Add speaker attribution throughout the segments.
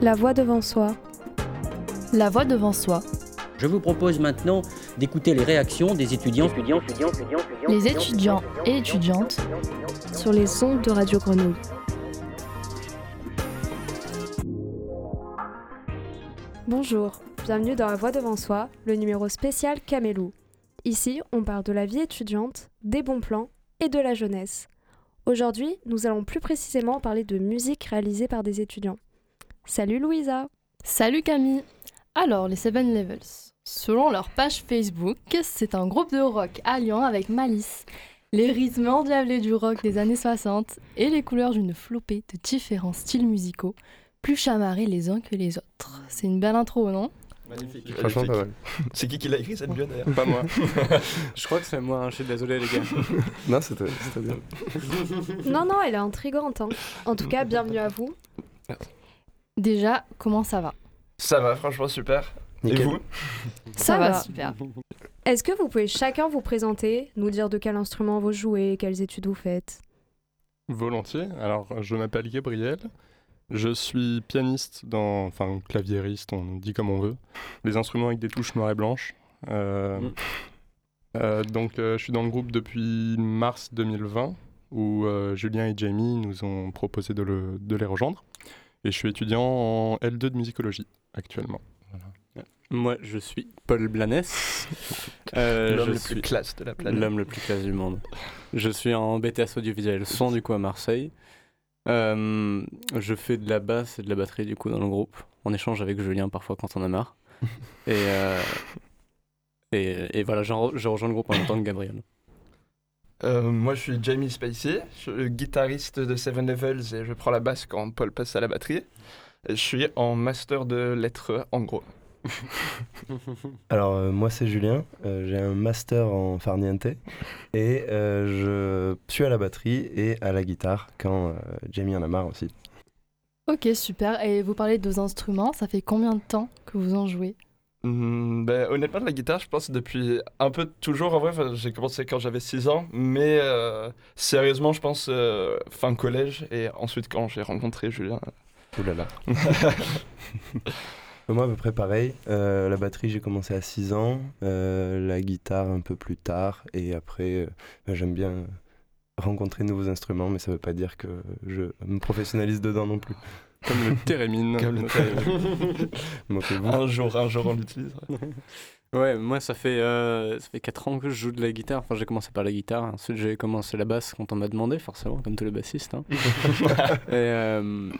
Speaker 1: La voix devant soi.
Speaker 2: La voix devant soi.
Speaker 3: Je vous propose maintenant d'écouter les réactions des étudiants,
Speaker 2: les étudiants et étudiantes
Speaker 1: sur les ondes de Radio Grenouille. Bonjour, bienvenue dans La Voix devant soi, le numéro spécial Camélou. Ici, on parle de la vie étudiante, des bons plans et de la jeunesse. Aujourd'hui, nous allons plus précisément parler de musique réalisée par des étudiants. Salut Louisa
Speaker 2: Salut Camille Alors, les Seven Levels. Selon leur page Facebook, c'est un groupe de rock alliant avec Malice, les rythmes endiablés du rock des années 60 et les couleurs d'une flopée de différents styles musicaux, plus chamarrés les uns que les autres. C'est une belle intro, non?
Speaker 4: Magnifique.
Speaker 5: Franchement, pas mal.
Speaker 4: C'est qui qui l'a écrit cette d'ailleurs?
Speaker 5: Pas moi.
Speaker 6: Je crois que c'est moi, hein, je suis désolé les gars.
Speaker 5: non, c'était bien.
Speaker 1: Non, non, elle est intrigante. hein. En tout cas, bienvenue à vous.
Speaker 2: Déjà, comment ça va
Speaker 4: Ça va, franchement super.
Speaker 5: Nickel.
Speaker 4: Et vous
Speaker 1: Ça va.
Speaker 2: super.
Speaker 1: Est-ce que vous pouvez chacun vous présenter, nous dire de quel instrument vous jouez, quelles études vous faites
Speaker 5: Volontiers. Alors, je m'appelle Gabriel. Je suis pianiste, dans, enfin claviériste, on dit comme on veut. Les instruments avec des touches noires et blanches. Euh,
Speaker 6: Mm.
Speaker 5: euh, donc, euh, je suis dans le groupe depuis mars 2020, où euh, Julien et Jamie nous ont proposé de, le- de les rejoindre. Et je suis étudiant en L2 de musicologie actuellement.
Speaker 6: Moi, je suis Paul Blanès. Euh,
Speaker 4: L'homme
Speaker 6: je
Speaker 4: le
Speaker 6: suis
Speaker 4: plus classe de la planète.
Speaker 6: l'homme le plus classe du monde. Je suis en BTS audiovisuel son du coup à Marseille. Euh, je fais de la basse et de la batterie du coup dans le groupe. On échange avec Julien parfois quand on a marre. Et, euh, et, et voilà, je rejoins le groupe en même temps que Gabriel.
Speaker 4: Euh, moi je suis Jamie Spacey, je suis le guitariste de Seven Levels et je prends la basse quand Paul passe à la batterie. Et je suis en master de lettres en gros.
Speaker 7: Alors euh, moi c'est Julien, Euh, j'ai un master en farniente et euh, je suis à la batterie et à la guitare quand euh, Jamie en a marre aussi.
Speaker 2: Ok, super. Et vous parlez de vos instruments, ça fait combien de temps que vous en jouez?
Speaker 4: Hmm, ben, honnêtement, la guitare, je pense depuis un peu toujours. En vrai, Enfin, j'ai commencé quand j'avais 6 ans, mais euh, sérieusement, je pense euh, fin collège et ensuite quand j'ai rencontré Julien.
Speaker 7: Ouh là là. moi à peu près pareil, Euh, la batterie j'ai commencé à 6 ans, euh, la guitare un peu plus tard et après euh, ben, j'aime bien rencontrer de nouveaux instruments mais ça veut pas dire que je me professionnalise dedans non plus.
Speaker 5: Comme le thérémine.
Speaker 4: Comme le
Speaker 7: Moquez-vous.
Speaker 4: Un jour, un jour, on l'utilise.
Speaker 6: Ouais, moi ça fait, euh, ça fait 4 ans que je joue de la guitare. Enfin, j'ai commencé par la guitare. Ensuite, j'ai commencé la basse quand on m'a demandé, forcément, comme tous les bassistes. hein. et, euh,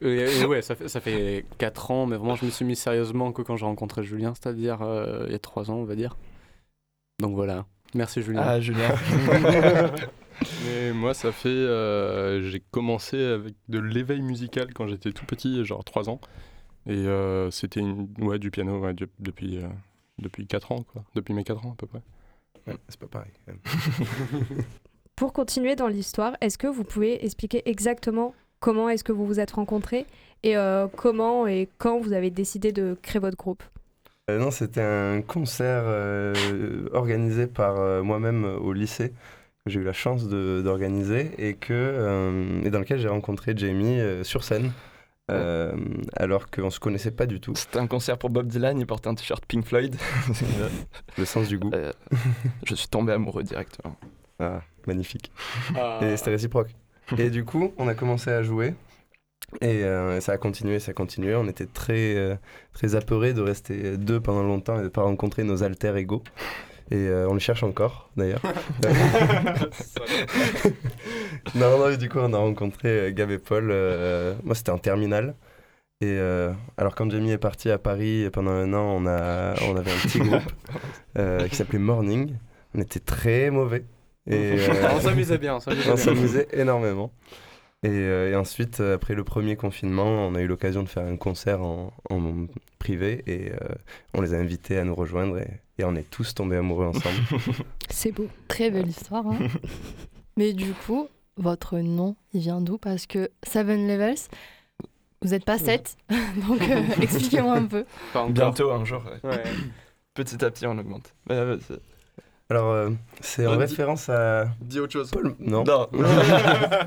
Speaker 6: et- et ouais, ça fait, ça fait 4 ans, mais vraiment, je me suis mis sérieusement que quand j'ai rencontré Julien, c'est-à-dire euh, il y a 3 ans, on va dire. Donc voilà. Merci Julien.
Speaker 4: Ah, Julien.
Speaker 5: Mais moi, ça fait. euh, j'ai commencé avec de l'éveil musical quand j'étais tout petit, genre 3 ans. Et euh, c'était une- ouais, du piano ouais, du- depuis, euh, depuis 4 ans, quoi. Depuis mes 4 ans à peu près.
Speaker 7: Ouais, c'est pas pareil. quand même.
Speaker 1: Pour continuer dans l'histoire, est-ce que vous pouvez expliquer exactement comment est-ce que vous vous êtes rencontrés et euh, comment et quand vous avez décidé de créer votre groupe?
Speaker 7: Euh, non, c'était un concert euh, organisé par euh, moi-même au lycée que j'ai eu la chance de- d'organiser et, que, euh, et dans lequel j'ai rencontré Jamie euh, sur scène euh, alors qu'on se connaissait pas du tout.
Speaker 4: C'était un concert pour Bob Dylan, il portait un t-shirt Pink Floyd.
Speaker 7: Le sens du goût.
Speaker 4: Euh, je suis tombé amoureux directement.
Speaker 7: Ah, magnifique.
Speaker 6: Ah.
Speaker 7: Et c'était réciproque. Et du coup, on a commencé à jouer. Et euh, ça a continué, ça a continué. On était très, euh, très apeurés de rester deux pendant longtemps et de ne pas rencontrer nos alter ego. Et euh, on les cherche encore, d'ailleurs. non, non, et du coup, on a rencontré euh, Gab et Paul. euh, moi, c'était en terminale. Et euh, alors, quand Jamie est parti à Paris pendant un an, on, a, on avait un petit groupe qui s'appelait Morning. On était très mauvais. Et,
Speaker 6: on s'amusait bien, on s'amusait
Speaker 7: énormément. Et, euh, et ensuite, après le premier confinement, on a eu l'occasion de faire un concert en, en privé et euh, on les a invités à nous rejoindre et, et on est tous tombés amoureux ensemble.
Speaker 1: C'est beau.
Speaker 2: Très belle histoire. hein. Mais du coup, votre nom, il vient d'où? Parce que Seven Levels, vous n'êtes pas sept. Donc euh, expliquez-moi un peu.
Speaker 4: Bientôt, un jour. ouais.
Speaker 6: Ouais.
Speaker 4: Petit à petit, on augmente. Mais, euh, c'est-
Speaker 7: Alors, euh, c'est en référence à
Speaker 4: Dis autre chose.
Speaker 7: Paul. Non.
Speaker 4: Non.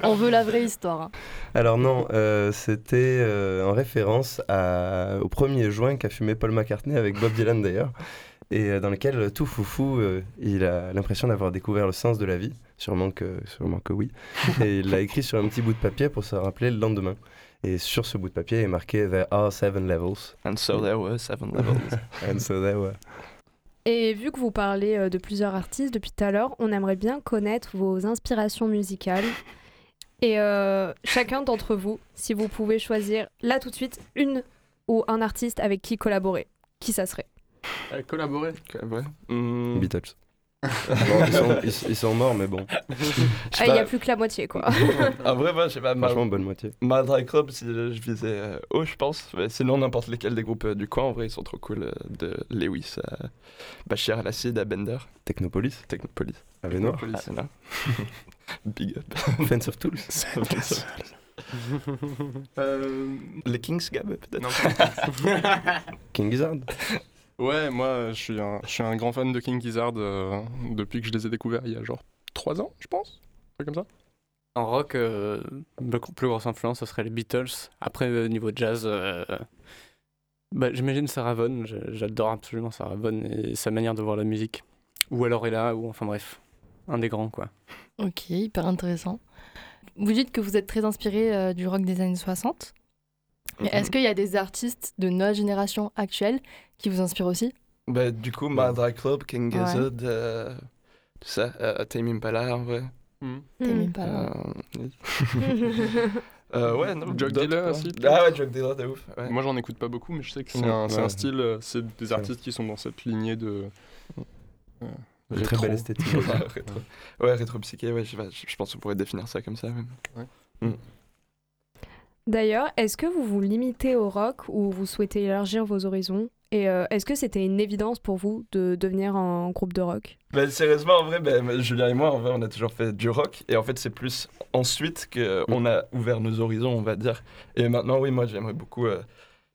Speaker 2: On veut la vraie histoire. hein.
Speaker 7: Alors non, euh, c'était euh, en référence à, au premier joint qu'a fumé Paul McCartney avec Bob Dylan d'ailleurs, et euh, dans lequel euh, tout foufou, euh, il a l'impression d'avoir découvert le sens de la vie, sûrement que, sûrement que oui, et il l'a écrit sur un petit bout de papier pour se rappeler le lendemain. Et sur ce bout de papier est marqué There are seven levels.
Speaker 4: And so there were seven levels.
Speaker 7: And so there were.
Speaker 1: Et vu que vous parlez de plusieurs artistes depuis tout à l'heure, on aimerait bien connaître vos inspirations musicales. Et euh, chacun d'entre vous, si vous pouvez choisir là tout de suite une ou un artiste avec qui collaborer, qui ça serait?
Speaker 5: Euh, collaborer.
Speaker 4: Ouais. Hmm,
Speaker 7: Beatles. Bon, ils, sont, ils- ils sont morts, mais bon,
Speaker 1: Ah,
Speaker 4: je
Speaker 1: Il n'y a plus que la moitié, quoi.
Speaker 4: En vrai, moi, je sais pas. ma-
Speaker 7: franchement, bonne moitié.
Speaker 4: Madra Club, si je visais euh, haut, je pense. Mais sinon, n'importe lesquels des groupes euh, du coin, en vrai, ils sont trop cool. euh, de Lewis à Bachir Al-Assad à Bender,
Speaker 7: Technopolis,
Speaker 4: Technopolis.
Speaker 7: Avec Noir,
Speaker 4: Technopolis, c'est là. Big up.
Speaker 7: Fence of Tools.
Speaker 5: Euh,
Speaker 4: Les Kings, Gab, peut-être
Speaker 5: non,
Speaker 7: King Gizzard.
Speaker 5: Ouais, moi, je suis un, je suis un grand fan de King Gizzard euh, depuis que je les ai découverts il y a genre 3 ans, je pense. Un truc comme ça.
Speaker 6: En rock, euh, ma plus grosse influence, ce serait les Beatles. Après, euh, niveau jazz, euh, bah, j'imagine Sarah Vaughan. J'adore absolument Sarah Vaughan et sa manière de voir la musique. Ou alors Ella, ou enfin bref, un des grands, quoi.
Speaker 2: Ok, hyper intéressant. Vous dites que vous êtes très inspiré euh, du rock des années 60. Mais est-ce qu'il y a des artistes de notre génération actuelle qui vous inspirent aussi?
Speaker 4: Bah, du coup, Madra Club, King
Speaker 2: Ouais.
Speaker 4: Gizzard, euh, tout ça, euh, Tame Impala, en vrai.
Speaker 2: T'aimes
Speaker 1: Hmm.
Speaker 2: là
Speaker 4: Euh, euh, ouais, non, d'autres,
Speaker 5: dealer aussi,
Speaker 4: Ah ouais, Drug Dealer, de ouf. Ouais.
Speaker 5: Moi, j'en écoute pas beaucoup, mais je sais que c'est
Speaker 7: Ouais,
Speaker 5: un, c'est un
Speaker 7: ouais.
Speaker 5: style, euh, c'est des artistes qui sont dans cette lignée de. euh,
Speaker 7: très belle esthétique.
Speaker 4: Ouais, rétro. Ouais, rétro psyché, ouais, je, pense qu'on pourrait définir ça comme ça. même.
Speaker 1: D'ailleurs, est-ce que vous vous limitez au rock ou vous souhaitez élargir vos horizons? Et euh, est-ce que c'était une évidence pour vous de devenir un groupe de rock?
Speaker 4: Bah, sérieusement, en vrai, bah, Julien et moi, en vrai, on a toujours fait du rock. Et en fait, c'est plus ensuite qu'on a ouvert nos horizons, on va dire. Et maintenant, oui, moi, j'aimerais beaucoup euh,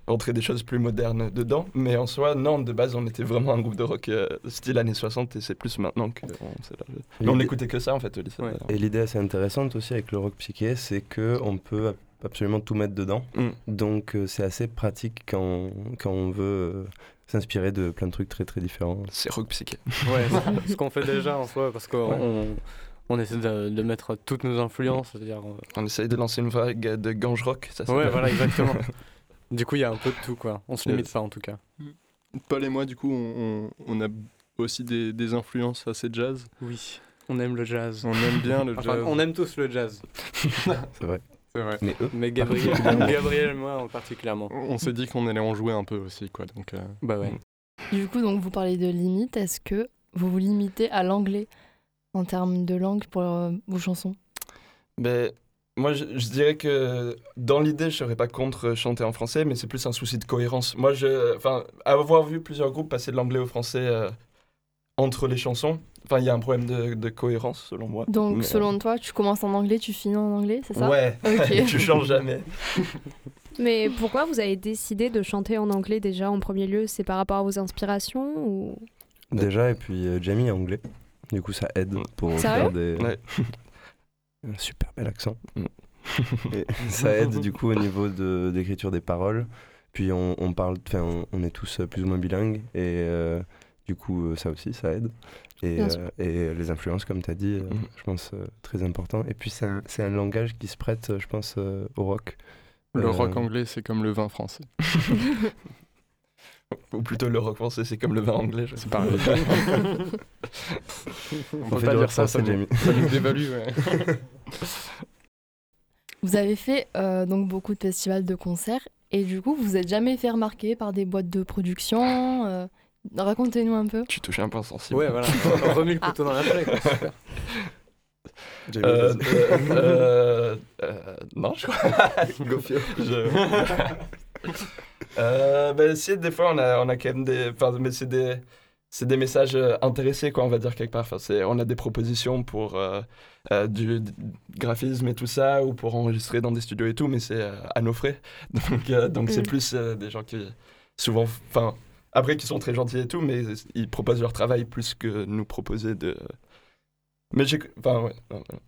Speaker 4: rentrer des choses plus modernes dedans. Mais en soi, non, de base, on était vraiment un groupe de rock euh, style années 60. Et c'est plus maintenant qu'on s'est élargi. Mais on n'écoutait que ça, en fait, au lycée.
Speaker 6: Ouais.
Speaker 7: Et l'idée assez intéressante aussi avec le rock psyché, c'est que on peut absolument tout mettre dedans.
Speaker 4: Mm.
Speaker 7: Donc euh, c'est assez pratique quand, on- quand on veut euh, s'inspirer de plein de trucs très très différents.
Speaker 4: C'est rock psyché.
Speaker 6: Ouais, ce qu'on fait déjà en soi, parce qu'on on, on essaie de, de mettre toutes nos influences, c'est-à-dire. euh,
Speaker 4: On essaye de lancer une vague de gange rock, ça
Speaker 6: Ouais, voilà, exactement. du coup, il y a un peu de tout, quoi. On se limite pas, en tout cas.
Speaker 5: Paul et moi, du coup, on, on- on a aussi des, des influences assez jazz.
Speaker 6: Oui. On aime le jazz.
Speaker 5: On aime bien le
Speaker 6: Enfin,
Speaker 5: jazz.
Speaker 6: on aime tous le jazz.
Speaker 7: C'est vrai.
Speaker 5: C'est vrai.
Speaker 7: Mais eux,
Speaker 6: Mais Gabriel, Gabriel et moi, en particulièrement.
Speaker 5: On s'est dit qu'on allait en jouer un peu aussi, quoi. Donc, euh,
Speaker 6: Bah ouais.
Speaker 2: Du coup, donc vous parlez de limites. Est-ce que vous vous limitez à l'anglais en termes de langue pour euh, vos chansons?
Speaker 4: Ben, moi, je, je dirais que dans l'idée, je serais pas contre chanter en français, mais c'est plus un souci de cohérence. Moi, je, enfin, avoir vu plusieurs groupes passer de l'anglais au français euh, entre les chansons, enfin, il y a un problème de, de cohérence selon moi.
Speaker 2: Donc,
Speaker 4: Mais,
Speaker 2: selon toi, tu commences en anglais, tu finis en anglais, c'est
Speaker 4: euh,
Speaker 2: ça?
Speaker 4: Ouais.
Speaker 2: Ok.
Speaker 4: tu changes jamais.
Speaker 1: Mais pourquoi vous avez décidé de chanter en anglais déjà en premier lieu? C'est par rapport à vos inspirations ou...
Speaker 7: déjà, et puis euh, Jamie est anglais. Du coup, ça aide pour
Speaker 1: Sérieux?
Speaker 7: faire des.
Speaker 4: Ouais.
Speaker 7: Un super bel accent.
Speaker 4: Mm.
Speaker 7: Et ça aide du coup au niveau de d'écriture des paroles. Puis on, on parle, enfin, on, on est tous euh, plus ou moins bilingues et euh, du coup euh, ça aussi ça aide. Et, euh, et les influences, comme tu as dit, euh,
Speaker 4: Mhm.
Speaker 7: je pense euh, très important. Et puis c'est un, langage qui se prête, euh, je pense, euh, au rock.
Speaker 5: le
Speaker 7: Euh,
Speaker 5: rock anglais, c'est comme le vin français.
Speaker 4: Ou plutôt le rock français, c'est comme le vin anglais. je sais
Speaker 5: C'est
Speaker 4: pas.
Speaker 5: pareil.
Speaker 7: On
Speaker 5: peut pas dire ça,
Speaker 7: français,
Speaker 5: ça nous-
Speaker 7: Jamie.
Speaker 5: Ça nous dévalue, ouais.
Speaker 2: Vous avez fait euh, donc beaucoup de festivals de concerts et du coup, vous vous êtes jamais fait remarquer par des boîtes de production euh, Racontez-nous un peu.
Speaker 4: Tu touches un point sensible.
Speaker 6: Ouais, voilà. On remue le couteau dans la plaie,
Speaker 4: Euh, euh, euh, euh, non, je crois.
Speaker 7: Gofio.
Speaker 4: Je- Euh, ben, si, des fois, on a, on a quand même des. Enfin, mais c'est des. C'est des messages euh, intéressés, quoi, on va dire quelque part. Enfin, c'est- on a des propositions pour euh, euh, du, du graphisme et tout ça, ou pour enregistrer dans des studios et tout, mais c'est euh, à nos frais. Donc, euh, donc c'est
Speaker 1: Mm.
Speaker 4: plus euh, des gens qui, souvent, enfin, après qui sont très gentils et tout, mais ils proposent leur travail plus que nous proposer de. Mais j'ai. Enfin, ouais. non, non.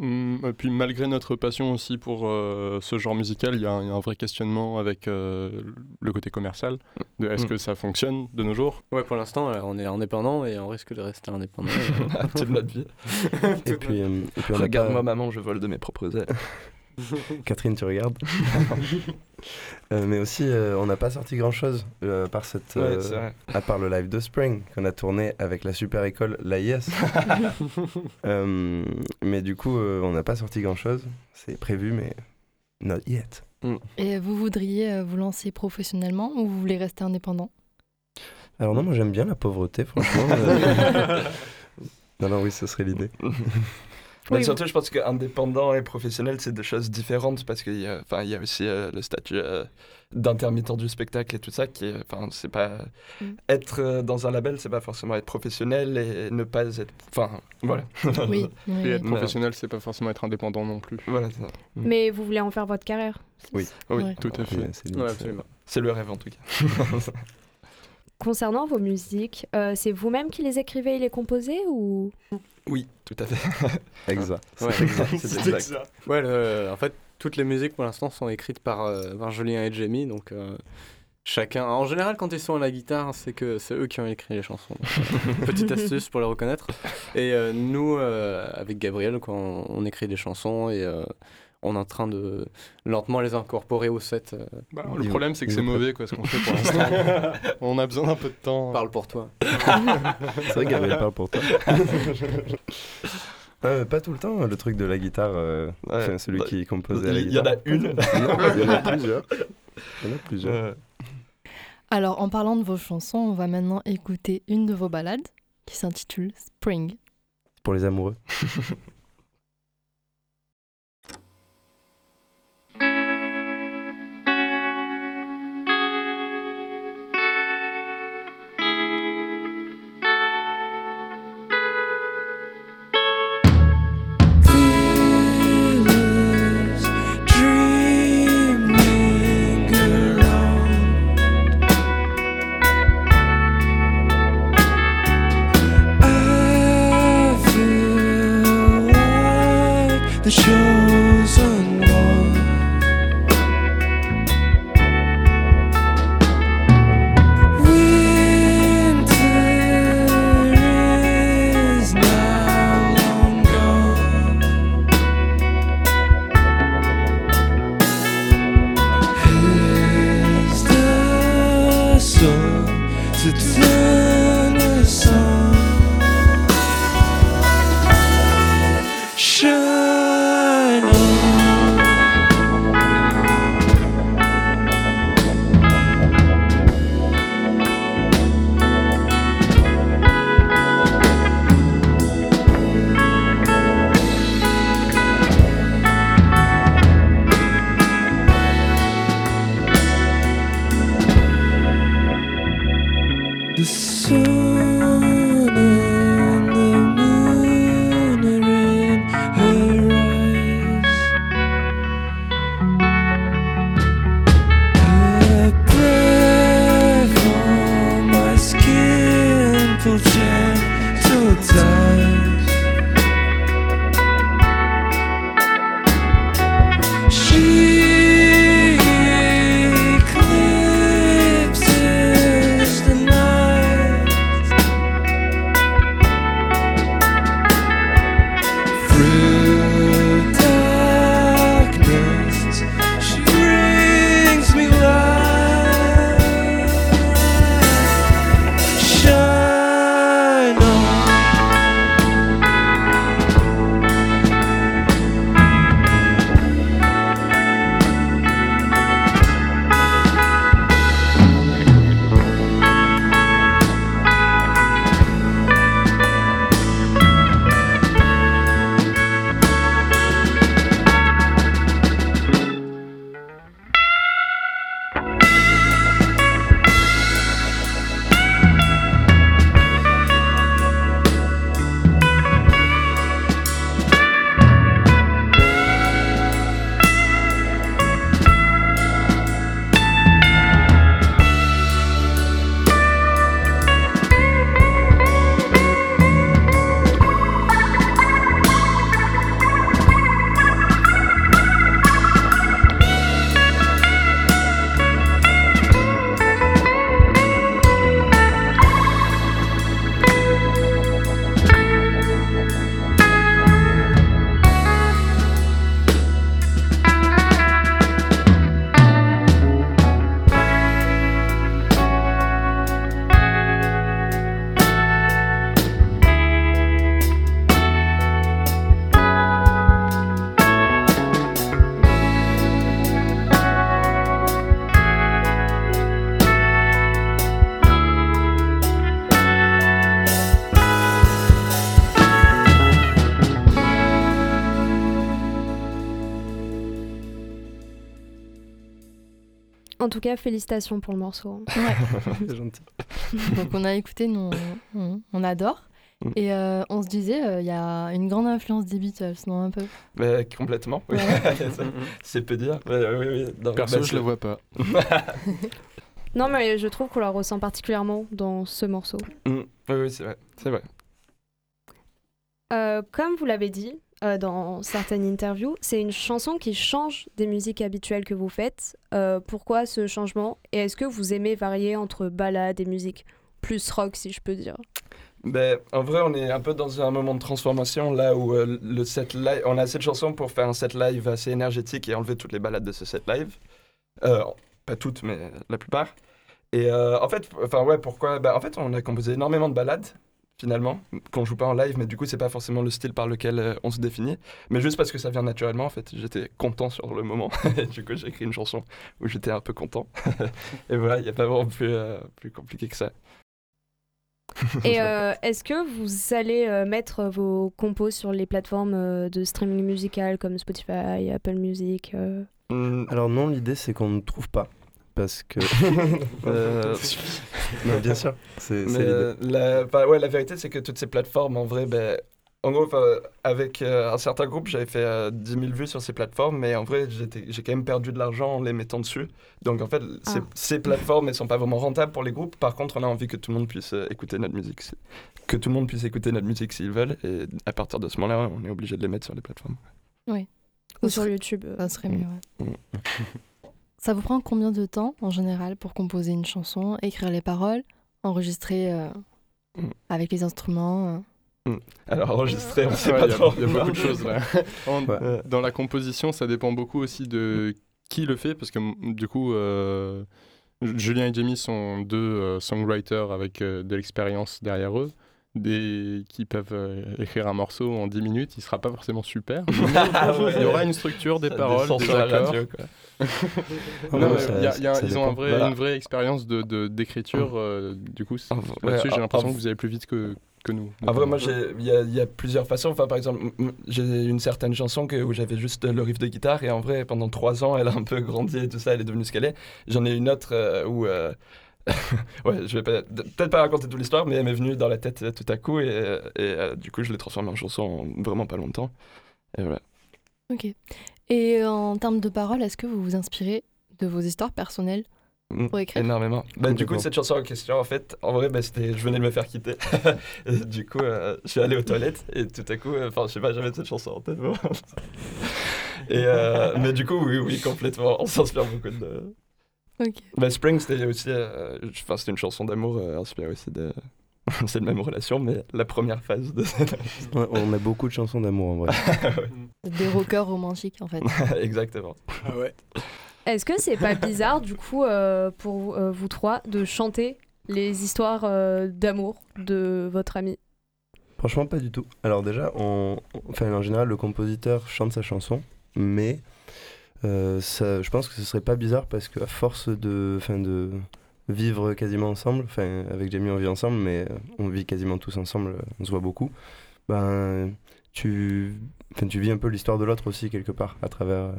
Speaker 5: Hum, Et puis malgré notre passion aussi pour euh, ce genre musical, il y, a un il y a un vrai questionnement avec euh, le côté commercial. De est-ce
Speaker 4: Mm.
Speaker 5: que ça fonctionne de nos jours?
Speaker 6: Ouais, pour l'instant, euh, on est indépendant et on risque de rester indépendant.
Speaker 4: À toute notre vie.
Speaker 8: Et puis, euh, et puis on a
Speaker 4: Regarde-moi,
Speaker 8: pas-
Speaker 4: maman, je vole de mes propres ailes.
Speaker 8: Catherine, tu regardes Euh, Mais aussi, euh, on n'a pas sorti grand-chose euh, à part cette,
Speaker 4: Ouais,
Speaker 8: euh,
Speaker 4: c'est vrai.
Speaker 8: à part le live de Spring qu'on a tourné avec la super école l'AIS. Euh, mais du coup, euh, on n'a pas sorti grand-chose. C'est prévu, mais not yet.
Speaker 2: Et vous voudriez euh, vous lancer professionnellement ou vous voulez rester indépendant?
Speaker 8: Alors non, moi j'aime bien la pauvreté, franchement. euh. non, non, oui, ce serait l'idée.
Speaker 4: Mais
Speaker 1: Oui,
Speaker 4: surtout, je pense qu'indépendant et professionnel, c'est deux choses différentes parce qu'il y, a- enfin, il y a aussi euh, le statut euh, d'intermittent du spectacle et tout ça qui est. Enfin, c'est pas.
Speaker 1: Mm.
Speaker 4: Être euh, dans un label, c'est pas forcément être professionnel et ne pas être. Enfin, voilà.
Speaker 2: Oui.
Speaker 5: Et être professionnel, c'est pas forcément être indépendant non plus.
Speaker 4: Voilà, ça.
Speaker 1: Mais vous voulez en faire votre carrière
Speaker 8: Oui.
Speaker 4: Oui,
Speaker 2: Ouais.
Speaker 5: Tout à fait.
Speaker 8: C'est
Speaker 6: Ouais,
Speaker 4: le rêve en tout cas.
Speaker 1: Concernant vos musiques, euh, c'est vous-même qui les écrivez et les composez ou?
Speaker 4: Oui, tout à fait.
Speaker 8: Exact.
Speaker 6: Ouais.
Speaker 4: C'est exact.
Speaker 6: Ouais, le- en fait, toutes les musiques pour l'instant sont écrites par, euh, par Julien et Jamie, donc euh, chacun. En général, quand ils sont à la guitare, c'est que c'est eux qui ont écrit les chansons. Donc, petite astuce pour les reconnaître. Et euh, nous, euh, avec Gabriel, quoi, on, on écrit des chansons et euh, on est en train de lentement les incorporer au set. euh,
Speaker 5: Bah, le problème, c'est que c'est mauvais quoi, ce qu'on fait pour l'instant. On a besoin d'un peu de temps.
Speaker 6: Parle pour toi.
Speaker 8: C'est vrai, Gabriel parle pour toi. Mais pas tout le temps, le truc de la guitare, euh,
Speaker 4: Ouais.
Speaker 8: enfin, celui
Speaker 4: Bah,
Speaker 8: qui composait à la
Speaker 4: Il y en
Speaker 8: guitare.
Speaker 4: a une.
Speaker 8: Il y en a plusieurs. Il y en a plusieurs.
Speaker 4: Euh,
Speaker 2: Alors, en parlant de vos chansons, on va maintenant écouter une de vos ballades qui s'intitule Spring.
Speaker 8: Pour les amoureux.
Speaker 1: Tout cas, félicitations pour le morceau.
Speaker 7: C'est gentil.
Speaker 2: Donc on a écouté, nous, on, adore.
Speaker 4: Mm.
Speaker 2: Et euh, on se disait, euh, il y a une grande influence des Beatles, non un peu?
Speaker 4: Mais complètement, oui.
Speaker 2: Ouais.
Speaker 4: c'est peu dire. Ouais. Non,
Speaker 5: Perso,
Speaker 4: bah,
Speaker 5: je le vois pas.
Speaker 1: Non, mais je trouve qu'on la ressent particulièrement dans ce morceau.
Speaker 4: Mm, Oui, oui, c'est vrai. C'est vrai.
Speaker 1: Euh, comme vous l'avez dit euh, dans certaines interviews, c'est une chanson qui change des musiques habituelles que vous faites. Euh, pourquoi ce changement? Et est-ce que vous aimez varier entre ballades et musique? Plus rock, si je peux dire
Speaker 4: Ben, en vrai, on est un peu dans un moment de transformation là où euh, on a assez de chansons pour faire un set live assez énergétique et enlever toutes les balades de ce set live. Pas toutes, mais la plupart. Et en fait, enfin ouais, pourquoi? Ben, En fait, on a composé énormément de balades finalement qu'on joue pas en live, mais du coup, c'est pas forcément le style par lequel euh, on se définit, mais juste parce que ça vient naturellement. En fait, j'étais content sur le moment, et du coup, j'ai écrit une chanson où j'étais un peu content. et voilà, il n'y a pas vraiment plus, euh, plus compliqué que ça.
Speaker 1: Et euh, est-ce que vous allez euh, mettre vos compos sur les plateformes euh, de streaming musical comme Spotify, Apple Music euh?
Speaker 4: Hmm,
Speaker 7: Alors non, l'idée c'est qu'on ne trouve pas. Parce que...
Speaker 4: euh,
Speaker 7: non, bien sûr, c'est
Speaker 4: euh, la, enfin, ouais, la vérité, c'est que toutes ces plateformes, en vrai, ben, en gros, avec euh, un certain groupe, j'avais fait euh, 10 000 vues sur ces plateformes, mais en vrai, j'ai quand même perdu de l'argent en les mettant dessus. Donc, en fait, ces,
Speaker 1: Ah.
Speaker 4: ces plateformes, elles sont pas vraiment rentables pour les groupes. Par contre, on a envie que tout le monde puisse euh, écouter notre musique, si- que tout le monde puisse écouter notre musique s'ils veulent. Et à partir de ce moment-là, on est obligé de les mettre sur les plateformes.
Speaker 1: ou sur YouTube
Speaker 2: Ça serait mieux, ouais.
Speaker 4: Mm.
Speaker 2: Ça vous prend combien de temps, en général, pour composer une chanson, écrire les paroles, enregistrer euh,
Speaker 4: Mm.
Speaker 2: avec les instruments euh?
Speaker 4: Alors, enregistrer, on sait
Speaker 5: Ouais,
Speaker 4: pas
Speaker 5: Il y a-
Speaker 4: trop.
Speaker 5: il y, a beaucoup de choses là. En-
Speaker 7: Ouais.
Speaker 4: Euh,
Speaker 5: Dans la composition, ça dépend beaucoup aussi de qui le fait, parce que du coup, euh, Julien et Jamie sont deux euh, songwriters avec euh, de l'expérience derrière eux, des, qui peuvent euh, écrire un morceau en 10 minutes. Il sera pas forcément super.
Speaker 4: Ah ouais.
Speaker 5: Il y aura une structure, des
Speaker 4: Ça
Speaker 5: paroles, des accords.
Speaker 7: Ah
Speaker 5: ils ont un
Speaker 7: dépend.
Speaker 5: vrai-
Speaker 4: Voilà.
Speaker 5: une vraie expérience de, de- d'écriture. euh, du coup,
Speaker 4: Ah, ouais,
Speaker 5: là-dessus, j'ai
Speaker 4: ah,
Speaker 5: l'impression
Speaker 4: ah,
Speaker 5: que vous allez plus vite que, que nous.
Speaker 4: Moi, j'ai- il y, a- il y a plusieurs façons. Enfin, par exemple, j'ai une certaine chanson que, où j'avais juste le riff de guitare, et en vrai, pendant trois ans, elle a un peu grandi et tout ça, elle est devenue ce qu'elle est. J'en ai une autre euh, où. ouais, je vais peut-être pas raconter toute l'histoire, mais elle m'est venue dans la tête euh, tout à coup, et, euh, et, euh, du coup, je l'ai transformée en chanson en vraiment pas longtemps. Et voilà.
Speaker 2: Ok. Et en termes de paroles, est-ce que vous vous inspirez de vos histoires personnelles
Speaker 4: Mm,
Speaker 2: pour écrire?
Speaker 4: Énormément. Bah, du coup, cette chanson en question, en fait, en vrai, bah, c'était, je venais de me faire quitter. et du coup, euh, je suis allé aux toilettes et tout à coup, euh, enfin, je sais pas, j'avais cette chanson en tête. et, euh, mais du coup, oui, oui, complètement. On s'inspire beaucoup de. Bah, Spring, c'était aussi. euh, enfin, c'était une chanson d'amour euh, inspirée aussi de. C'est la même relation, mais la première phase de cette.
Speaker 7: Ouais, on a beaucoup de chansons d'amour en vrai.
Speaker 2: Des rockers romantiques, en fait.
Speaker 4: Exactement.
Speaker 6: Ah ouais.
Speaker 1: Est-ce que c'est pas bizarre, du coup, euh, pour euh, vous trois, de chanter les histoires euh, d'amour de votre ami?
Speaker 7: Franchement, pas du tout. Alors déjà, on... enfin, en général, le compositeur chante sa chanson, mais ça, je pense que ce serait pas bizarre parce qu'à force de, enfin, de vivre quasiment ensemble, enfin, avec Jamie on vit ensemble, mais euh, on vit quasiment tous ensemble, euh, on se voit beaucoup, ben, tu, enfin, tu vis un peu l'histoire de l'autre aussi quelque part, à travers, euh,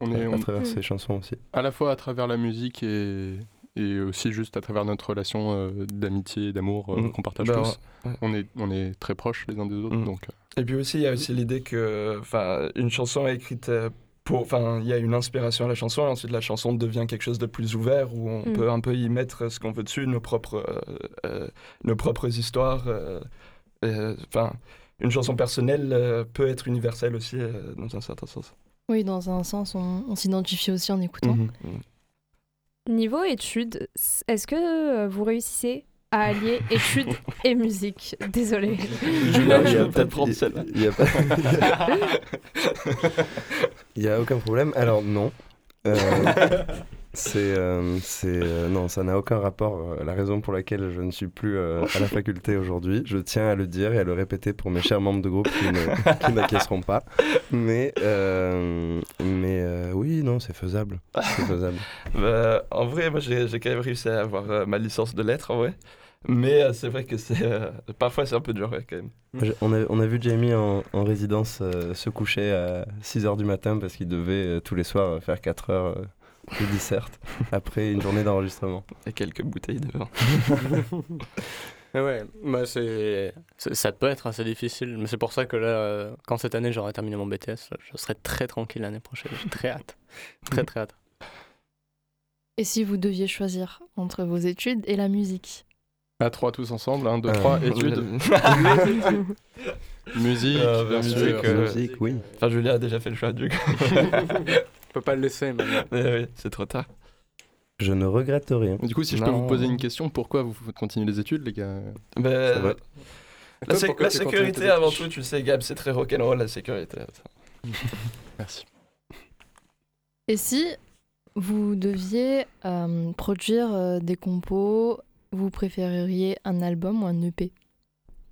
Speaker 5: On est,
Speaker 7: à
Speaker 5: on-
Speaker 7: travers
Speaker 1: Mm.
Speaker 7: ses chansons aussi.
Speaker 5: à la fois à travers la musique et, et aussi juste à travers notre relation euh, d'amitié et d'amour euh,
Speaker 4: Mm.
Speaker 5: qu'on partage
Speaker 4: Bah,
Speaker 5: tous.
Speaker 4: ouais.
Speaker 5: On, est, on est très proches les uns des autres.
Speaker 4: Mm.
Speaker 5: Donc, euh,
Speaker 4: Et puis aussi, il y a aussi l'idée que, enfin, une chanson est écrite euh, enfin, il y a une inspiration à la chanson, et ensuite la chanson devient quelque chose de plus ouvert où on
Speaker 1: Mm.
Speaker 4: peut un peu y mettre ce qu'on veut dessus, nos propres, euh, euh, nos propres histoires. euh, euh, Enfin, une chanson personnelle euh, peut être universelle aussi euh, dans un certain sens.
Speaker 2: Oui, dans un sens, on, on s'identifie aussi en écoutant.
Speaker 4: Mhm.
Speaker 1: Niveau études, est-ce que vous réussissez à allier études et musique?
Speaker 7: Y
Speaker 4: je vais peut-être prendre celle-là.
Speaker 7: Il y a aucun problème. Alors non. Euh, c'est, euh, c'est, euh, non, ça n'a aucun rapport. euh, la raison pour laquelle je ne suis plus euh, à la faculté aujourd'hui, je tiens à le dire et à le répéter pour mes chers membres de groupe qui, ne, qui n'acquiesceront pas. Mais, euh, mais euh, oui, non, c'est faisable. C'est faisable.
Speaker 4: Bah, en vrai, moi j'ai j'ai quand même réussi à avoir euh, ma licence de lettres en vrai. Mais euh, c'est vrai que c'est euh, parfois c'est un peu dur ouais, quand même.
Speaker 7: On, a, on a vu Jamie en, en résidence euh, se coucher à 6h du matin parce qu'il devait euh, tous les soirs faire 4 heures euh, le dissert après une journée d'enregistrement.
Speaker 4: Et quelques bouteilles de vin.
Speaker 6: Ouais, bah c'est, ça peut être assez difficile, mais c'est pour ça que là, euh, quand cette année j'aurai terminé mon BTS, là, je serai très tranquille l'année prochaine. J'ai très hâte. Très très hâte.
Speaker 2: Et si vous deviez choisir entre vos études et la musique?
Speaker 5: À trois tous ensemble, 1, 2,
Speaker 7: Euh,
Speaker 5: 3, études, musique,
Speaker 4: Euh,
Speaker 5: bien
Speaker 4: musique,
Speaker 5: sûr.
Speaker 4: euh,
Speaker 7: Musique, oui.
Speaker 4: Enfin, Julia a déjà fait le choix du coup.
Speaker 6: Je peux pas le laisser maintenant.
Speaker 4: Mais oui, c'est trop tard.
Speaker 7: Je ne regrette rien.
Speaker 5: Du coup, si je peux vous poser une question, pourquoi vous continuez les études, les gars?
Speaker 7: Vrai.
Speaker 4: La, sé- sécurité avant tout, tu sais, Gab, c'est très rock'n'roll la sécurité.
Speaker 5: Merci.
Speaker 2: Et si vous deviez euh, produire euh, des compos, vous préféreriez un album ou un EP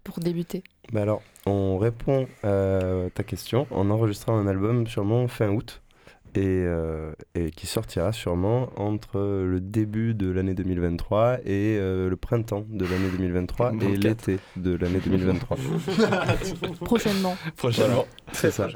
Speaker 2: pour débuter?
Speaker 7: Bah alors, on répond à ta question en enregistrant un album sûrement fin août et, euh, et qui sortira sûrement entre le début de l'année 2023 et euh, le printemps de l'année 2023 et
Speaker 4: 24.
Speaker 7: l'été de l'année 2023.
Speaker 2: Prochainement.
Speaker 4: Prochainement.
Speaker 7: C'est ça.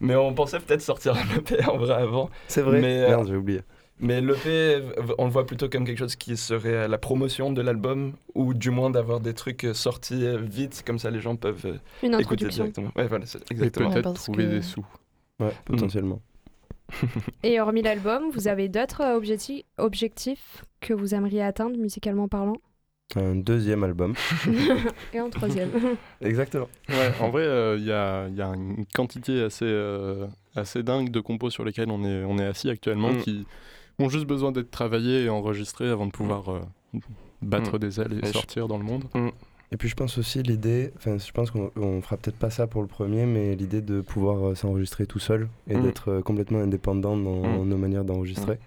Speaker 4: Mais on pensait peut-être sortir un EP en vrai avant.
Speaker 7: C'est vrai.
Speaker 4: Mais, euh,
Speaker 7: Merde, j'ai oublié.
Speaker 4: Mais l'EP, on le voit plutôt comme quelque chose qui serait la promotion de l'album, ou du moins d'avoir des trucs sortis vite, comme ça les gens peuvent euh,
Speaker 1: Une
Speaker 4: écouter directement. Ouais, voilà, c'est
Speaker 5: Et
Speaker 4: exactement.
Speaker 5: peut-être trouver
Speaker 2: que-
Speaker 5: des sous.
Speaker 7: Ouais, potentiellement.
Speaker 1: Et hormis l'album, vous avez d'autres euh, objectifs, objectifs que vous aimeriez atteindre musicalement parlant?
Speaker 7: Un deuxième album.
Speaker 1: Et en troisième.
Speaker 7: Exactement.
Speaker 5: Ouais, en vrai, il y, a, y a une quantité assez, euh, assez dingue de compos sur lesquels on est, on est assis actuellement
Speaker 4: Mm.
Speaker 5: qui ont juste besoin d'être travaillés et enregistrés avant de pouvoir euh, battre
Speaker 4: Mm.
Speaker 5: des ailes et
Speaker 4: Et je-
Speaker 5: sortir dans le monde.
Speaker 7: Et puis je pense aussi l'idée, enfin je pense qu'on on fera peut-être pas ça pour le premier, mais l'idée de pouvoir euh, s'enregistrer tout seul et
Speaker 4: Mm.
Speaker 7: d'être euh, complètement indépendant dans
Speaker 4: Mm.
Speaker 7: nos manières d'enregistrer.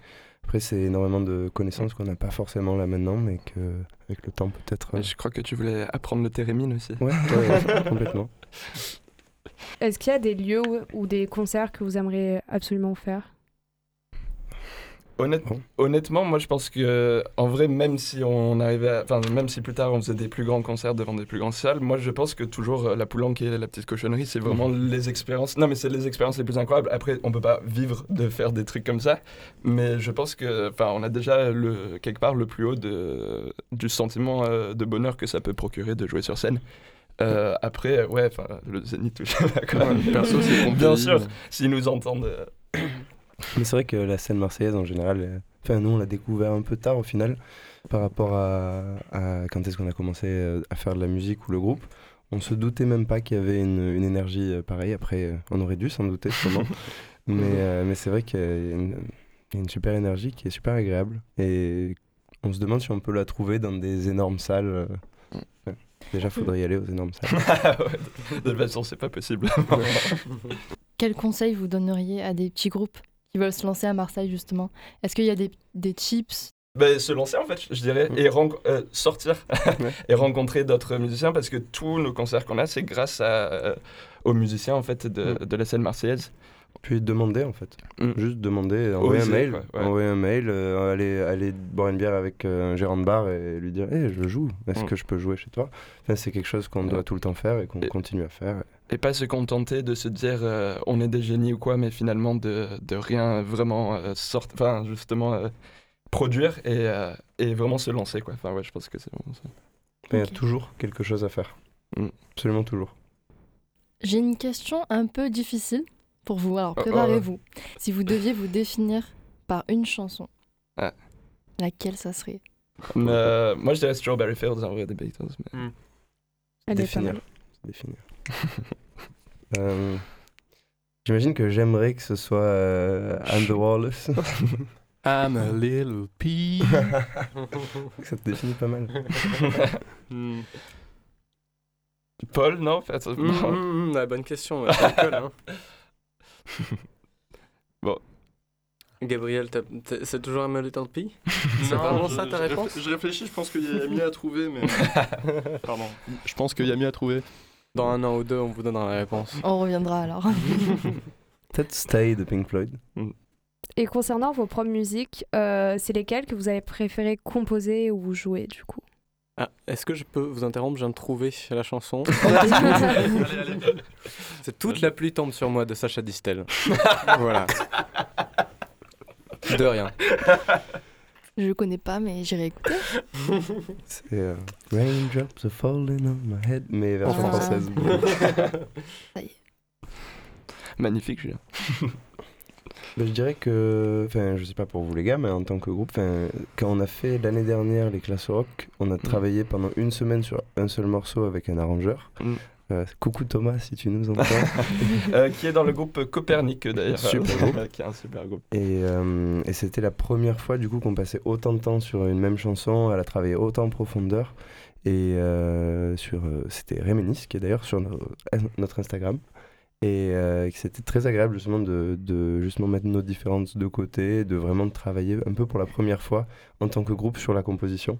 Speaker 7: Après c'est énormément de connaissances qu'on n'a pas forcément là maintenant, mais que avec le temps peut-être.
Speaker 4: Je crois que tu voulais apprendre le thérémine aussi.
Speaker 7: Ouais, ouais, complètement.
Speaker 1: Est-ce qu'il y a des lieux ou des concerts que vous aimeriez absolument faire?
Speaker 4: Honnête-
Speaker 7: Bon.
Speaker 4: Honnêtement, moi je pense que en vrai, même si on arrivait, enfin même si plus tard on faisait des plus grands concerts devant des plus grandes salles, moi je pense que toujours euh, la Poulenque et la petite cochonnerie, c'est vraiment les expériences. Non, mais c'est les expériences les plus incroyables. Après, on peut pas vivre de faire des trucs comme ça, mais je pense que, enfin, on a déjà le quelque part le plus haut de, du sentiment euh, de bonheur que ça peut procurer de jouer sur scène. Euh, après, ouais, enfin, le Zénith, tout ça.
Speaker 5: Perso, c'est
Speaker 4: Bien sûr, s'ils nous entendent.
Speaker 7: Mais c'est vrai que la scène marseillaise en général, euh, enfin nous on l'a découvert un peu tard au final par rapport à, à quand est-ce qu'on a commencé euh, à faire de la musique ou le groupe. On se doutait même pas qu'il y avait une, une énergie euh, pareille. Après, euh, on aurait dû s'en douter sûrement. mais euh, mais c'est vrai qu'il y a une, il y a une super énergie qui est super agréable. Et on se demande si on peut la trouver dans des énormes salles. euh. Ouais. Déjà, faudrait y aller aux énormes salles.
Speaker 4: Ouais, de toute façon, c'est pas possible.
Speaker 2: Quel conseil vous donneriez à des petits groupes? Qui veulent se lancer à Marseille justement Est-ce qu'il y a des, des tips?
Speaker 4: Ben, se lancer en fait, je dirais, et ren- euh, sortir et rencontrer d'autres musiciens parce que tous nos concerts qu'on a, c'est grâce à, euh, aux musiciens en fait de, de la scène marseillaise.
Speaker 7: Puis demander en fait.
Speaker 4: Mm.
Speaker 7: Juste demander, envoyer un mail,
Speaker 4: quoi, ouais.
Speaker 7: envoyer un mail, euh, aller, aller boire une bière avec euh, un gérant de bar et lui dire hey, je joue, est-ce
Speaker 4: Mm.
Speaker 7: que je peux jouer chez toi? Enfin, C'est quelque chose qu'on
Speaker 4: Ouais.
Speaker 7: doit tout le temps faire et qu'on
Speaker 4: Et-
Speaker 7: continue à faire.
Speaker 4: Et pas se contenter de se dire euh, on est des génies ou quoi, mais finalement de, de rien vraiment euh, sortir, enfin justement euh, produire et, euh, et vraiment se lancer quoi. Enfin ouais, je pense que c'est vraiment ça.
Speaker 7: Il y a toujours quelque chose à faire.
Speaker 4: Mm.
Speaker 7: Absolument toujours.
Speaker 2: J'ai une question un peu difficile pour vous, alors
Speaker 4: Oh, oh.
Speaker 2: préparez-vous. Si vous deviez vous définir par une chanson,
Speaker 4: Ah.
Speaker 2: laquelle ça serait?
Speaker 4: Mais, euh, moi je dirais Strawberry Fields en vrai des Beatles. Mais...
Speaker 1: Elle est pas
Speaker 7: Définir.
Speaker 1: mal.
Speaker 7: Définir. Euh, J'imagine que j'aimerais que ce soit euh, I'm the Walrus.
Speaker 5: I'm a little pea.
Speaker 7: ça te définit pas mal.
Speaker 6: Hmm.
Speaker 4: Paul, non, en fait,
Speaker 6: Hmm,
Speaker 4: non.
Speaker 6: hmm, la bonne question. ouais, c'est hein.
Speaker 4: Bon.
Speaker 6: Gabriel, t'as- t'as- c'est toujours un Little Pea? C'est vraiment ça ta réponse?
Speaker 5: Je réfléchis, je pense qu'il y a mieux à trouver, mais. Pardon. Je pense qu'il y a mieux à trouver.
Speaker 6: Dans un an ou deux, on vous donnera la réponse.
Speaker 2: On reviendra alors.
Speaker 7: Peut-être Stay de Pink Floyd.
Speaker 1: Et concernant vos propres musiques, euh, c'est lesquelles que vous avez préféré composer ou jouer du coup?
Speaker 6: Ah, est-ce que je peux vous interrompre? Je viens de trouver la chanson. C'est Toute la pluie tombe sur moi de Sacha Distel. voilà. De rien.
Speaker 2: Je connais pas, mais j'irai écouter.
Speaker 7: C'est euh, Raindrops are falling on my head, mais version
Speaker 2: Ah.
Speaker 7: française.
Speaker 4: Magnifique, Julien.
Speaker 7: Ben, je dirais que, enfin, je sais pas pour vous les gars, mais en tant que groupe, enfin, quand on a fait l'année dernière les classes rock, on a travaillé pendant une semaine sur un seul morceau avec un arrangeur.
Speaker 4: Mm.
Speaker 7: Euh, coucou Thomas, si tu nous entends.
Speaker 4: Euh, qui est dans le groupe Copernic d'ailleurs.
Speaker 7: Super groupe.
Speaker 4: qui est un super groupe.
Speaker 7: Et, euh, et c'était la première fois du coup qu'on passait autant de temps sur une même chanson, elle a travaillé autant en profondeur. Et euh, sur, c'était Réménis qui est d'ailleurs sur no- notre Instagram. Et c'était très agréable justement de, de justement mettre nos différences de côté, de vraiment travailler un peu pour la première fois en tant que groupe sur la composition.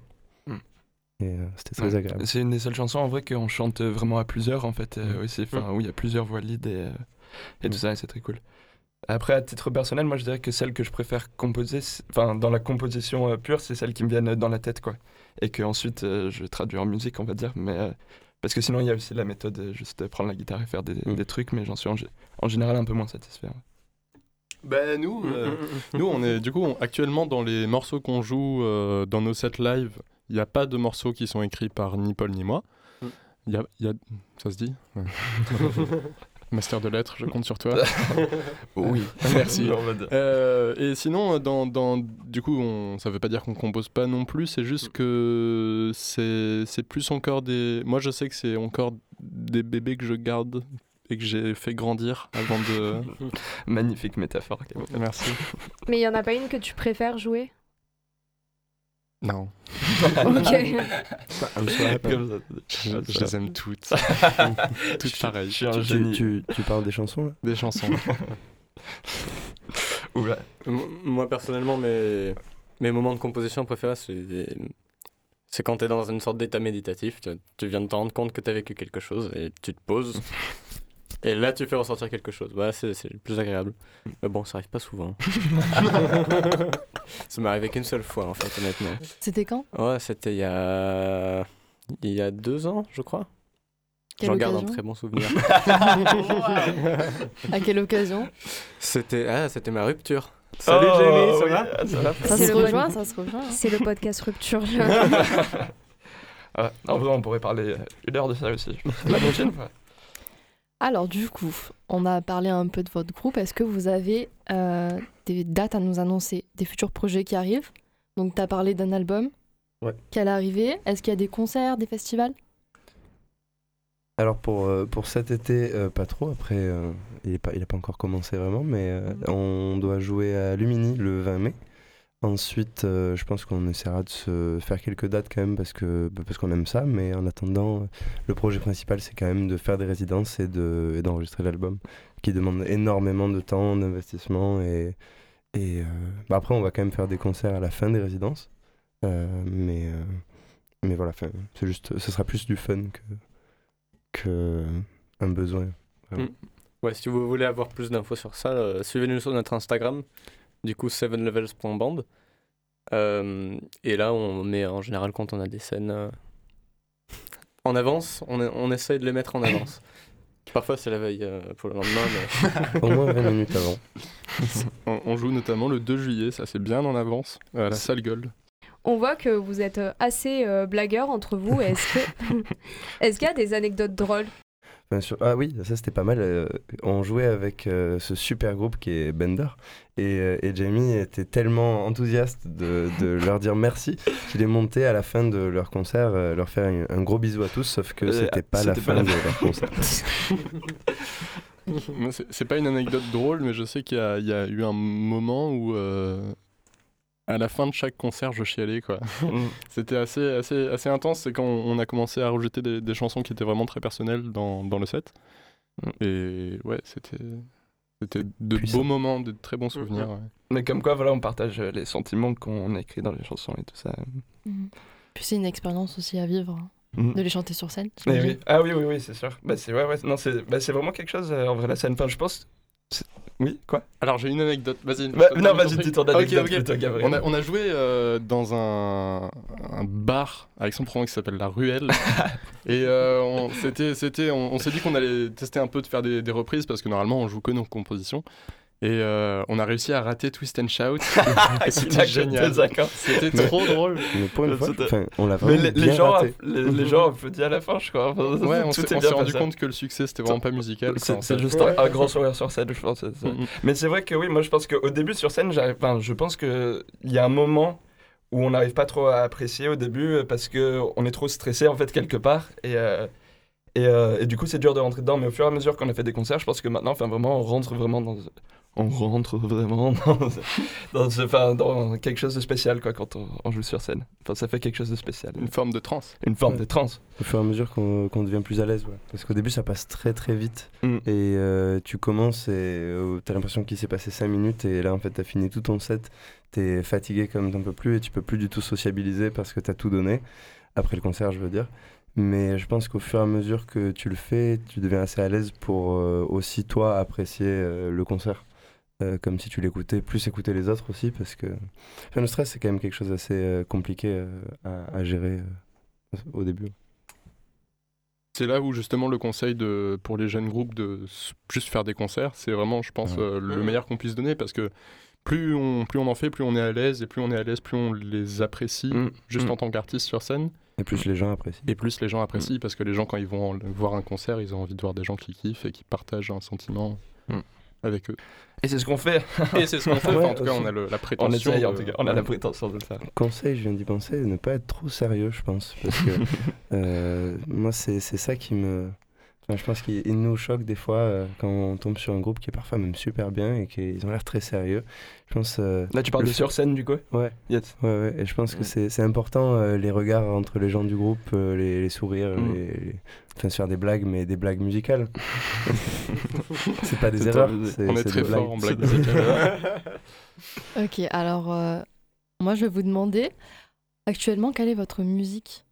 Speaker 4: Mm.
Speaker 7: Et euh, c'était très
Speaker 4: Ouais.
Speaker 7: agréable.
Speaker 4: C'est une des seules chansons en vrai qu'on chante vraiment à plusieurs en fait euh,
Speaker 7: Mm.
Speaker 4: aussi, enfin où il y a plusieurs voix lead et, euh, et tout ça, et c'est très cool. Après, à titre personnel, moi je dirais que celle que je préfère composer, enfin dans la composition euh, pure, c'est celle qui me viennent dans la tête quoi, et que ensuite euh, je traduis en musique, on va dire, mais euh, parce que sinon il y a aussi la méthode, euh, juste prendre la guitare et faire des,
Speaker 7: Mm.
Speaker 4: des trucs, mais j'en suis en, gé- en général un peu moins satisfait. ouais.
Speaker 5: Ben nous, euh, nous on est du coup on- actuellement dans les morceaux qu'on joue euh, dans nos sets live, il n'y a pas de morceaux qui sont écrits par ni Paul ni moi.
Speaker 6: Mm.
Speaker 5: Il y a, il y a- ça se dit Ouais. Master de lettres, je compte sur toi.
Speaker 4: Oui,
Speaker 5: Merci.
Speaker 4: va dire.
Speaker 5: Euh, et sinon, dans, dans- du coup, on, ça veut pas dire qu'on compose pas non plus, c'est juste que c'est c'est plus encore des. Moi, je sais que c'est encore des bébés que je garde et que j'ai fait grandir avant de.
Speaker 4: Magnifique métaphore.
Speaker 5: Merci.
Speaker 1: Mais il y en a pas une que tu préfères jouer?
Speaker 5: Non.
Speaker 1: Ok.
Speaker 7: I'm so happy.
Speaker 4: Comme ça.
Speaker 5: Je, je les aime toutes. toutes pareilles.
Speaker 4: Je suis un
Speaker 7: Tu,
Speaker 4: génie.
Speaker 7: tu, tu parles des chansons là?
Speaker 5: Des chansons.
Speaker 4: Oula.
Speaker 6: M- Moi, personnellement, mes, mes moments de composition préférés, c'est, c'est quand tu es dans une sorte d'état méditatif. Tu, tu viens de te rendre compte que tu as vécu quelque chose et tu te poses. Et là, tu fais ressortir quelque chose. Voilà, c'est, c'est le plus agréable. Mais bon, ça arrive pas souvent. ça m'est arrivé qu'une seule fois, en fait, honnêtement.
Speaker 2: C'était quand?
Speaker 6: Ouais, c'était il y a. Il y a deux ans, je crois. J'en garde un très bon souvenir.
Speaker 2: À quelle occasion?
Speaker 6: C'était, ah, c'était ma rupture. Salut
Speaker 4: Oh,
Speaker 6: Jamie, ça
Speaker 4: oui,
Speaker 6: va?
Speaker 4: Ça va
Speaker 2: Ça
Speaker 1: C'est
Speaker 2: se rejoint, ça se rejoint.
Speaker 1: C'est le podcast Rupture.
Speaker 4: Ah, vrai, on pourrait parler une heure de ça aussi. La prochaine fois.
Speaker 2: Alors du coup, on a parlé un peu de votre groupe. Est-ce que vous avez euh, des dates à nous annoncer, des futurs projets qui arrivent? Donc tu as parlé d'un album
Speaker 7: Ouais.
Speaker 2: qui allait arriver. Est-ce qu'il y a des concerts, des festivals?
Speaker 7: Alors pour, euh, pour cet été, euh, pas trop. Après, il n'a pas, il a pas encore commencé vraiment, mais euh, on doit jouer à Lumini le 20 mai. Ensuite, euh, je pense qu'on essaiera de se faire quelques dates quand même parce que bah, parce qu'on aime ça. Mais en attendant, euh, le projet principal, c'est quand même de faire des résidences et de et d'enregistrer l'album, qui demande énormément de temps, d'investissement et et euh, bah, après, on va quand même faire des concerts à la fin des résidences. Mais mais voilà, c'est juste, ce sera plus du fun que un besoin.
Speaker 6: Ouais, si vous voulez avoir plus d'infos sur ça, suivez-nous sur notre Instagram, du coup 7levels.band. Euh, et là, on met en général quand on a des scènes euh, en avance, on, on essaye de les mettre en avance. Parfois, c'est la veille euh, pour le lendemain, mais
Speaker 7: Au moins 20 minutes avant.
Speaker 5: On, on joue notamment le 2 juillet, ça c'est bien en avance, à la salle Gold.
Speaker 1: On voit que vous êtes euh, assez euh, blagueurs entre vous. Est-ce que est-ce qu'il y a des anecdotes drôles?
Speaker 7: Ah oui, ça c'était pas mal. euh, on jouait avec euh, ce super groupe qui est Bender. Et, euh, et Jamie était tellement enthousiaste de, de leur dire merci qu'il est monté à la fin de leur concert, leur faire un, un gros bisou à tous, sauf que c'était pas la
Speaker 4: pas
Speaker 7: fin
Speaker 4: la
Speaker 7: de leur concert.
Speaker 5: C'est- pas une anecdote drôle, mais je sais qu'il y, a- il y a eu un moment où, à la fin de chaque concert, je chialais. quoi.
Speaker 4: Mm.
Speaker 5: C'était assez, assez, assez intense. C'est quand on a commencé à rejeter des, des chansons qui étaient vraiment très personnelles dans, dans le set.
Speaker 4: Mm.
Speaker 5: Et ouais, c'était c'était de
Speaker 7: Puissant.
Speaker 5: beaux moments, de très bons souvenirs. ouais.
Speaker 4: Mais comme quoi, voilà, on partage euh, les sentiments qu'on a écrits dans les chansons et tout ça.
Speaker 2: Puis c'est une expérience aussi à vivre, hein,
Speaker 4: Mm.
Speaker 2: de les chanter sur scène.
Speaker 4: Eh oui. Ah oui, oui, oui, c'est sûr. Bah, c'est ouais, ouais, non, c'est bah, c'est vraiment quelque chose euh, en vrai la scène. Enfin, je pense. Oui, quoi
Speaker 5: Alors j'ai une anecdote. Vas-y.
Speaker 4: Bah, Non, vas-y, dis ton anecdote plutôt, Gabriel.
Speaker 5: On a, on a joué euh, dans un, un bar à Aix-en-Provence qui s'appelle La Ruelle. et euh, on, c'était, c'était, on, on s'est dit qu'on allait tester un peu de faire des, des reprises parce que normalement on joue que nos compositions. Et euh, on a réussi à rater Twist and Shout. C'était génial. C'était trop drôle.
Speaker 7: Mais pour une fois, on l'a
Speaker 4: Mais
Speaker 7: vraiment
Speaker 4: les, les
Speaker 7: bien
Speaker 4: gens,
Speaker 7: raté.
Speaker 4: les, les gens à la fin, je crois. Enfin,
Speaker 5: Ouais, on
Speaker 4: tout
Speaker 5: s'est rendu compte que le succès, c'était vraiment pas musical.
Speaker 4: C'est juste un, un grand sourire sur scène, je pense. ça.
Speaker 5: Mhm.
Speaker 4: Mais c'est vrai que oui, moi je pense qu'au début sur scène, enfin, je pense qu'il y a un moment où on n'arrive pas trop à apprécier au début parce qu'on est trop stressé en fait quelque part. Et, euh, et, euh, et du coup, c'est dur de rentrer dedans. Mais au fur et à mesure qu'on a fait des concerts, je pense que maintenant, enfin, vraiment, on rentre vraiment dans. On rentre vraiment dans, dans, ce- enfin, dans quelque chose de spécial quoi, quand on, on joue sur scène. Enfin, ça fait quelque chose de spécial.
Speaker 5: Une forme de transe.
Speaker 4: Une forme
Speaker 7: Ouais.
Speaker 4: de transe.
Speaker 7: Au fur et à mesure qu'on devient plus à l'aise, ouais. Parce qu'au début, ça passe très très vite.
Speaker 4: Mm.
Speaker 7: Et euh, tu commences et euh, t'as l'impression qu'il s'est passé 5 minutes. Et là, en fait, t'as fini tout ton set. T'es fatigué comme t'en peux plus. Et tu peux plus du tout sociabiliser parce que t'as tout donné. Après le concert, je veux dire. Mais je pense qu'au fur et à mesure que tu le fais, tu deviens assez à l'aise pour euh, aussi, toi, apprécier euh, le concert. Euh, comme si tu l'écoutais, plus écouter les autres aussi. Parce que enfin, le stress, c'est quand même quelque chose d'assez euh, compliqué euh, à, à gérer euh, au début.
Speaker 5: C'est là où justement le conseil de, pour les jeunes groupes de juste faire des concerts, c'est vraiment, je pense,
Speaker 7: Ouais.
Speaker 5: euh, le meilleur qu'on puisse donner parce que plus on, plus on en fait, plus on est à l'aise et plus on est à l'aise, plus on les apprécie
Speaker 4: Mm.
Speaker 5: juste
Speaker 4: Mm.
Speaker 5: en tant qu'artiste sur scène
Speaker 7: Et plus les gens apprécient.
Speaker 5: et plus les gens apprécient parce que les gens quand ils vont en- voir un concert, ils ont envie de voir des gens qui kiffent et qui partagent un sentiment
Speaker 4: Mm.
Speaker 5: Avec eux.
Speaker 4: Et c'est ce qu'on fait.
Speaker 5: Et c'est ce qu'on fait,
Speaker 7: Ouais,
Speaker 5: enfin, en tout cas on a le- la
Speaker 4: On
Speaker 5: prétention.
Speaker 4: en
Speaker 5: de-
Speaker 4: tout cas. On a la prétention de le faire.
Speaker 7: Conseil, je viens d'y penser, ne pas être trop sérieux, je pense. Parce que euh, moi, c'est c'est ça qui me. Je pense qu'il il nous choque des fois euh, quand on tombe sur un groupe qui est parfois même super bien et qu'ils ont l'air très sérieux. Je pense. euh,
Speaker 4: Là, tu parles
Speaker 7: Le
Speaker 4: de sur scène du coup?
Speaker 7: Ouais,
Speaker 4: Yes.
Speaker 7: ouais, ouais. Et je pense que c'est c'est important, euh, les regards entre les gens du groupe, euh, les, les sourires,
Speaker 4: Mm.
Speaker 7: les, les- Enfin, se faire des blagues, mais des blagues musicales. c'est pas des erreurs. c'est
Speaker 5: On est très fort en
Speaker 7: blagues.
Speaker 5: blague musicale.
Speaker 2: Ok, alors euh, moi je vais vous demander actuellement quelle est votre musique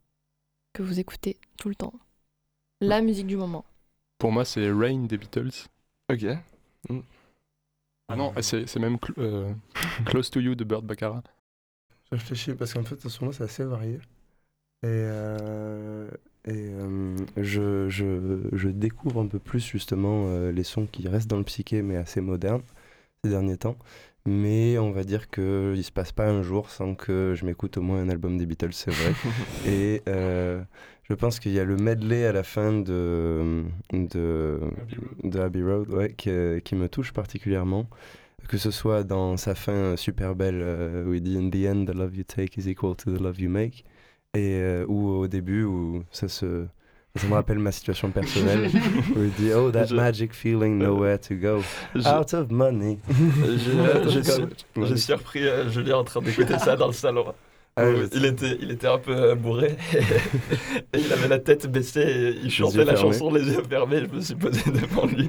Speaker 2: que vous écoutez tout le temps? La musique du moment.
Speaker 5: Pour moi, c'est Rain des Beatles.
Speaker 4: Ok.
Speaker 5: Ah non, c'est c'est même cl- euh, Close to You de Burt Baccarat.
Speaker 7: Je réfléchis parce qu'en fait, en ce moment, c'est assez varié. Et, euh, et euh, je, je, je découvre un peu plus justement euh, les sons qui restent dans le psyché, mais assez modernes ces derniers temps. Mais on va dire qu'il ne se passe pas un jour sans que je m'écoute au moins un album des Beatles, c'est vrai. et euh, je pense qu'il y a le medley à la fin de, de, de Abbey Road ouais, qui, qui me touche particulièrement. Que ce soit dans sa fin super belle euh, où il dit In the end, the love you take is equal to the love you make, et euh, ou au début où ça se ça me rappelle ma situation personnelle où il dit Oh that
Speaker 4: Je-
Speaker 7: magic feeling nowhere to go. Out of money.
Speaker 4: j'ai- surpris euh, Julien en train d'écouter ça dans le salon.
Speaker 7: Ah, ouais,
Speaker 4: il, était, il était un peu euh, bourré et il avait la tête baissée et il chantait la
Speaker 7: fermés.
Speaker 4: chanson les yeux fermés. Je me suis posé devant lui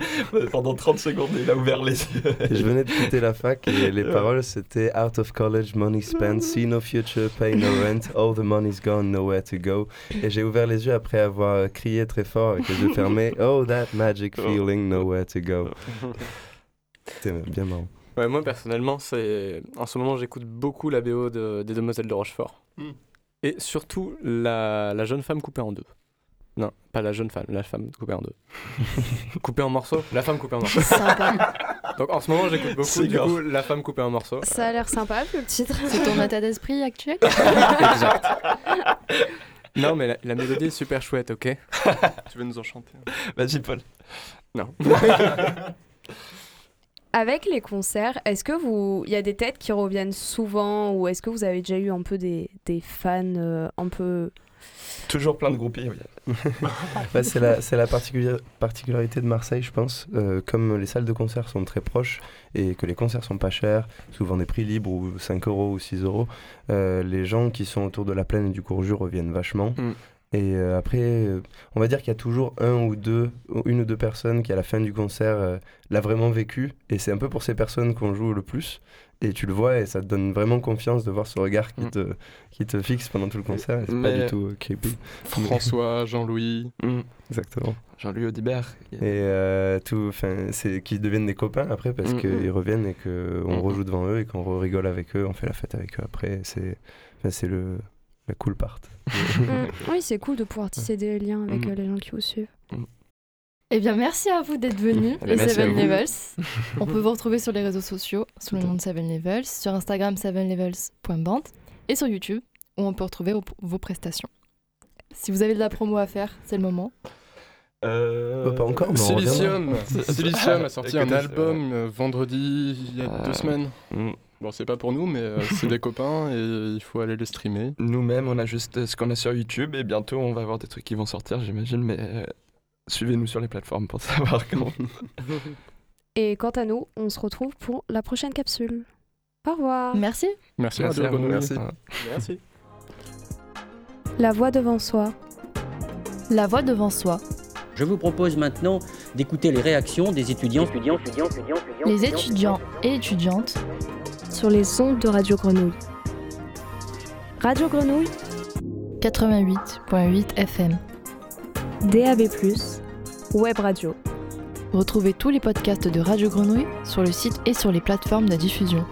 Speaker 4: pendant 30 secondes et il a ouvert les yeux.
Speaker 7: Je venais de quitter la fac et les paroles c'était Out of college, money spent, see no future, pay no rent, all the money's gone, nowhere to go. Et j'ai ouvert les yeux après avoir crié très fort avec les yeux fermés Oh, that magic
Speaker 4: Oh.
Speaker 7: feeling, nowhere to go. C'était bien marrant.
Speaker 6: Ouais, moi personnellement, c'est en ce moment j'écoute beaucoup la BO de, des Demoiselles de Rochefort.
Speaker 5: Hmm.
Speaker 6: Et surtout la, la jeune femme coupée en deux. Non, pas la jeune femme, la femme coupée en deux. coupée en morceaux La femme coupée en morceaux.
Speaker 2: Sympa.
Speaker 6: Donc en ce moment j'écoute beaucoup du coup la femme coupée en morceaux.
Speaker 1: Ça a l'air sympa, le titre.
Speaker 2: C'est ton état d'esprit actuel
Speaker 6: exact. Non mais la, la mélodie est super chouette, ok
Speaker 5: Tu veux nous en chanter hein
Speaker 4: Vas-y, Paul.
Speaker 6: Non.
Speaker 1: Avec les concerts, est-ce que vous, il y a des têtes qui reviennent souvent ou est-ce que vous avez déjà eu un peu des, des fans euh, un peu
Speaker 4: Toujours plein de groupies. oui.
Speaker 7: Bah, c'est la, c'est la particulier- particularité de Marseille, je pense. Euh, comme les salles de concert sont très proches et que les concerts sont pas chers, souvent des prix libres ou 5 euros ou 6 euros, euh, les gens qui sont autour de la plaine et du Courjus reviennent vachement.
Speaker 4: Mm.
Speaker 7: Et euh, après, euh, on va dire qu'il y a toujours un ou deux, une ou deux personnes qui à la fin du concert euh, l'a vraiment vécu. Et c'est un peu pour ces personnes qu'on joue le plus. Et tu le vois et ça te donne vraiment confiance de voir ce regard qui,
Speaker 4: Mm.
Speaker 7: te, qui te fixe pendant tout le concert. C'est pas du tout creepy.
Speaker 5: François, Jean-Louis.
Speaker 4: Mm.
Speaker 7: Exactement.
Speaker 4: Jean-Louis Audibert.
Speaker 7: Et tout, enfin, c'est qu'ils deviennent des copains après parce
Speaker 4: Mm,
Speaker 7: qu'ils reviennent et qu'on
Speaker 4: Mm,
Speaker 7: rejoue devant eux et qu'on rigole avec eux, on fait la fête avec eux après. C'est, enfin, c'est le la cool part.
Speaker 1: Mm. Oui, c'est cool de pouvoir tisser des liens avec
Speaker 4: Mm.
Speaker 1: euh, les gens qui vous suivent.
Speaker 2: Eh bien, merci à vous d'être venus,
Speaker 4: Eh
Speaker 2: les
Speaker 4: merci à
Speaker 2: Seven. Levels. On peut vous retrouver sur les réseaux sociaux sous le nom de Seven Levels, sur Instagram sevenlevels.band et sur YouTube où on peut retrouver vos, vos prestations. Si vous avez de la promo à faire, c'est le moment.
Speaker 4: Euh,
Speaker 7: Bah, pas encore, mais
Speaker 5: Silicium Silicium a sorti un album euh, vendredi il y a
Speaker 4: Euh,
Speaker 5: deux semaines. Bon, c'est pas pour nous, mais euh, c'est des copains et il faut aller les streamer.
Speaker 4: Nous-mêmes, on a juste euh, ce qu'on a sur YouTube et bientôt on va avoir des trucs qui vont sortir, j'imagine, mais euh, suivez-nous sur les plateformes pour savoir comment.
Speaker 1: Et quant à nous, on se retrouve pour la prochaine capsule. Au revoir.
Speaker 2: Merci.
Speaker 5: Merci,
Speaker 4: Merci à vous, merci.
Speaker 6: Merci.
Speaker 1: La voix devant soi.
Speaker 2: La voix devant soi.
Speaker 3: Je vous propose maintenant d'écouter les réactions des étudiants.
Speaker 2: Les étudiants et étudiantes
Speaker 1: sur les ondes de Radio Grenouille. Radio Grenouille,
Speaker 2: 88.8 FM.
Speaker 1: DAB+, Web Radio.
Speaker 2: Retrouvez tous les podcasts de Radio Grenouille sur le site et sur les plateformes de diffusion.